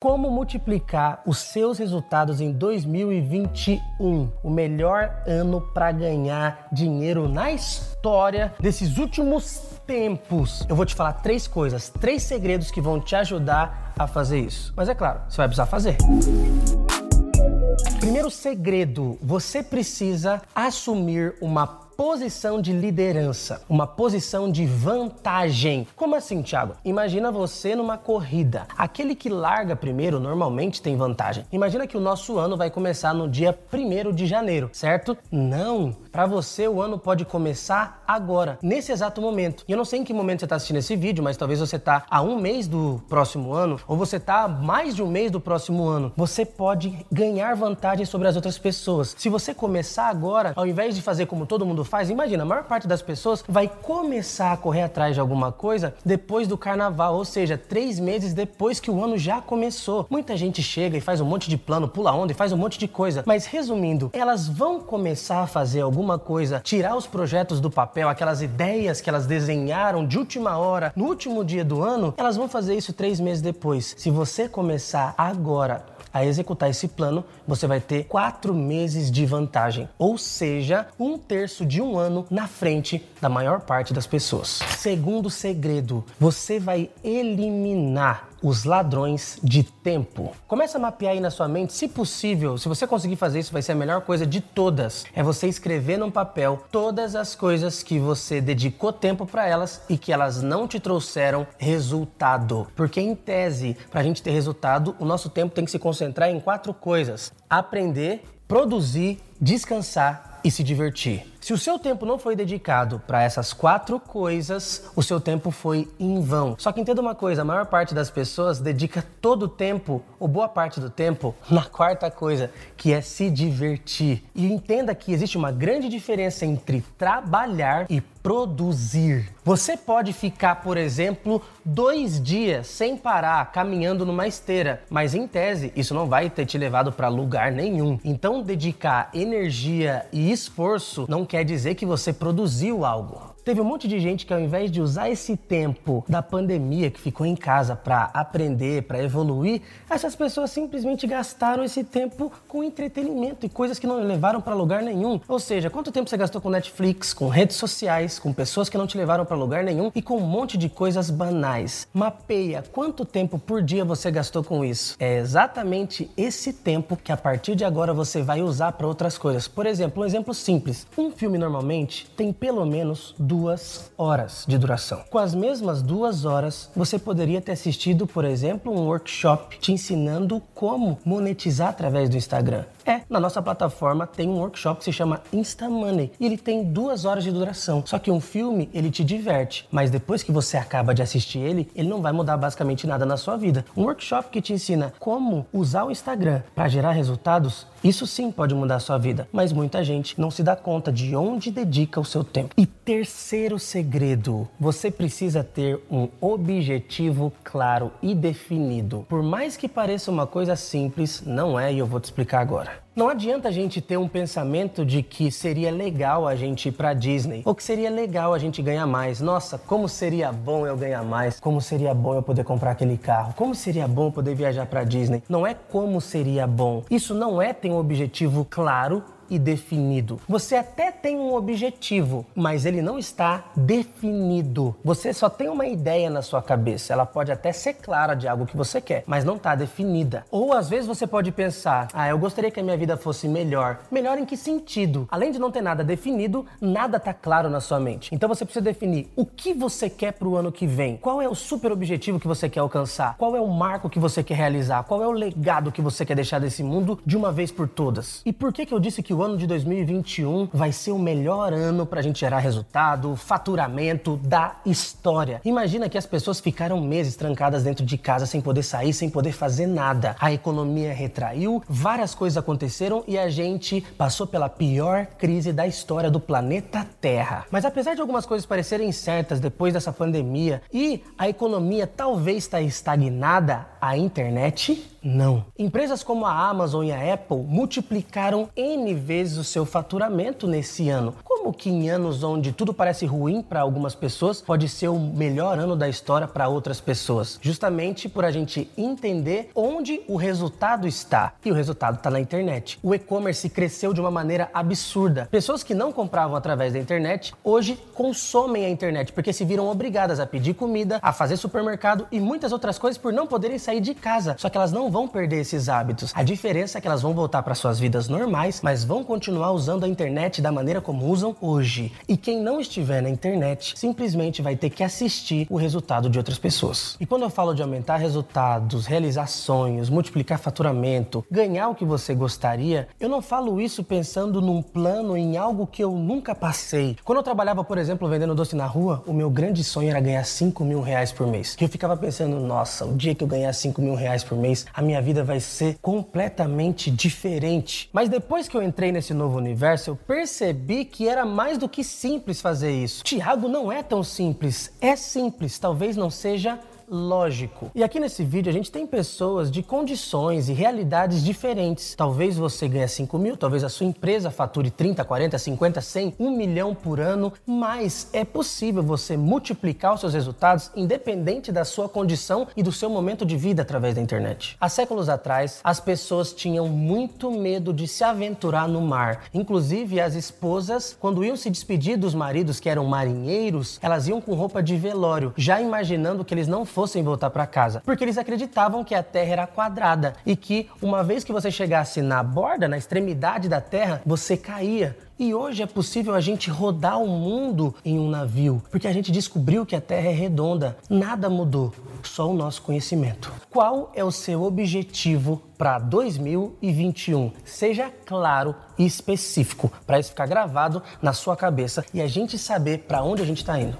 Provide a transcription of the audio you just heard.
Como multiplicar os seus resultados em 2021? O melhor ano para ganhar dinheiro na história desses últimos tempos. Eu vou te falar três coisas, três segredos que vão te ajudar a fazer isso. Mas é claro, você vai precisar fazer. Primeiro segredo: você precisa assumir uma posição de liderança, uma posição de vantagem. Como assim, Thiago? Imagina você numa corrida. Aquele que larga primeiro normalmente tem vantagem. Imagina que o nosso ano vai começar no dia 1 de janeiro, certo? Não. Para você, o ano pode começar agora, nesse exato momento. E eu não sei em que momento você está assistindo esse vídeo, mas talvez você está a um mês do próximo ano, ou você está a mais de um mês do próximo ano. Você pode ganhar vantagem sobre as outras pessoas. Se você começar agora, ao invés de fazer como todo mundo faz, imagina, a maior parte das pessoas vai começar a correr atrás de alguma coisa depois do carnaval, ou seja, três meses depois que o ano já começou. Muita gente chega e faz um monte de plano, pula onda e faz um monte de coisa. Mas resumindo, elas vão começar a fazer alguma coisa, tirar os projetos do papel, aquelas ideias que elas desenharam de última hora, no último dia do ano, elas vão fazer isso três meses depois. Se você começar agora, a executar esse plano, você vai ter quatro meses de vantagem, ou seja, um terço de um ano na frente da maior parte das pessoas. Segundo segredo, você vai eliminar os ladrões de tempo. Começa a mapear aí na sua mente, se possível, se você conseguir fazer isso, vai ser a melhor coisa de todas. É você escrever num papel todas as coisas que você dedicou tempo para elas e que elas não te trouxeram resultado. Porque em tese, para a gente ter resultado, o nosso tempo tem que se concentrar em quatro coisas: aprender, produzir, descansar e se divertir. Se o seu tempo não foi dedicado para essas quatro coisas, o seu tempo foi em vão. Só que entenda uma coisa, a maior parte das pessoas dedica todo o tempo, ou boa parte do tempo, na quarta coisa, que é se divertir. E entenda que existe uma grande diferença entre trabalhar e produzir. Você pode ficar, por exemplo, dois dias sem parar caminhando numa esteira, mas em tese isso não vai ter te levado para lugar nenhum. Então, dedicar energia e esforço não quer dizer que você produziu algo. Teve um monte de gente que ao invés de usar esse tempo da pandemia que ficou em casa para aprender, para evoluir, essas pessoas simplesmente gastaram esse tempo com entretenimento e coisas que não levaram para lugar nenhum. Ou seja, quanto tempo você gastou com Netflix, com redes sociais, com pessoas que não te levaram para lugar nenhum e com um monte de coisas banais. Mapeia quanto tempo por dia você gastou com isso. É exatamente esse tempo que a partir de agora você vai usar para outras coisas. Por exemplo, um exemplo simples. Um filme normalmente tem pelo menos duas horas de duração. Com as mesmas duas horas, você poderia ter assistido, por exemplo, um workshop te ensinando como monetizar através do Instagram. É, na nossa plataforma tem um workshop que se chama Insta Money e ele tem duas horas de duração. Só que um filme ele te diverte, mas depois que você acaba de assistir ele, ele não vai mudar basicamente nada na sua vida. Um workshop que te ensina como usar o Instagram para gerar resultados, isso sim pode mudar a sua vida, mas muita gente não se dá conta de onde dedica o seu tempo. E terceiro segredo, você precisa ter um objetivo claro e definido. Por mais que pareça uma coisa simples, não é e eu vou te explicar agora. Não adianta a gente ter um pensamento de que seria legal a gente ir pra Disney ou que seria legal a gente ganhar mais. Nossa, como seria bom eu ganhar mais? Como seria bom eu poder comprar aquele carro? Como seria bom poder viajar pra Disney? Não é como seria bom. Isso não é ter um objetivo claro e definido. Você até tem um objetivo, mas ele não está definido. Você só tem uma ideia na sua cabeça. Ela pode até ser clara de algo que você quer, mas não está definida. Ou às vezes você pode pensar: ah, eu gostaria que a minha vida fosse melhor. Melhor em que sentido? Além de não ter nada definido, nada está claro na sua mente. Então você precisa definir o que você quer para o ano que vem. Qual é o super objetivo que você quer alcançar? Qual é o marco que você quer realizar? Qual é o legado que você quer deixar desse mundo de uma vez por todas? E por que que eu disse que o ano de 2021 vai ser o melhor ano para a gente gerar resultado, faturamento da história. Imagina que as pessoas ficaram meses trancadas dentro de casa sem poder sair, sem poder fazer nada. A economia retraiu, várias coisas aconteceram e a gente passou pela pior crise da história do planeta Terra. Mas apesar de algumas coisas parecerem certas depois dessa pandemia e a economia talvez estar tá estagnada, a internet não. Empresas como a Amazon e a Apple multiplicaram N vezes o seu faturamento nesse ano. Como que em anos onde tudo parece ruim para algumas pessoas pode ser o melhor ano da história para outras pessoas? Justamente por a gente entender onde o resultado está. E o resultado está na internet. O e-commerce cresceu de uma maneira absurda. Pessoas que não compravam através da internet hoje consomem a internet porque se viram obrigadas a pedir comida, a fazer supermercado e muitas outras coisas por não poderem sair de casa. Só que elas não vão perder esses hábitos. A diferença é que elas vão voltar para suas vidas normais, mas vão continuar usando a internet da maneira como usam hoje. E quem não estiver na internet simplesmente vai ter que assistir o resultado de outras pessoas. E quando eu falo de aumentar resultados, realizar sonhos, multiplicar faturamento, ganhar o que você gostaria, eu não falo isso pensando num plano, em algo que eu nunca passei. Quando eu trabalhava, por exemplo, vendendo doce na rua, o meu grande sonho era ganhar 5 mil reais por mês. E eu ficava pensando, nossa, o dia que eu ganhar 5 mil reais por mês, a minha vida vai ser completamente diferente. Mas depois que eu entrei nesse novo universo, eu percebi que era mais do que simples fazer isso. Tiago não é tão simples. É simples, talvez não seja lógico. E aqui nesse vídeo a gente tem pessoas de condições e realidades diferentes. Talvez você ganhe 5 mil, talvez a sua empresa fature 30, 40, 50, 100, 1 milhão por ano, mas é possível você multiplicar os seus resultados independente da sua condição e do seu momento de vida através da internet. Há séculos atrás, as pessoas tinham muito medo de se aventurar no mar. Inclusive, as esposas, quando iam se despedir dos maridos que eram marinheiros, elas iam com roupa de velório, já imaginando que eles não fossem voltar para casa, porque eles acreditavam que a Terra era quadrada e que uma vez que você chegasse na borda, na extremidade da Terra, você caía. E hoje é possível a gente rodar o mundo em um navio, porque a gente descobriu que a Terra é redonda. Nada mudou, só o nosso conhecimento. Qual é o seu objetivo para 2021? Seja claro e específico, para isso ficar gravado na sua cabeça e a gente saber para onde a gente está indo.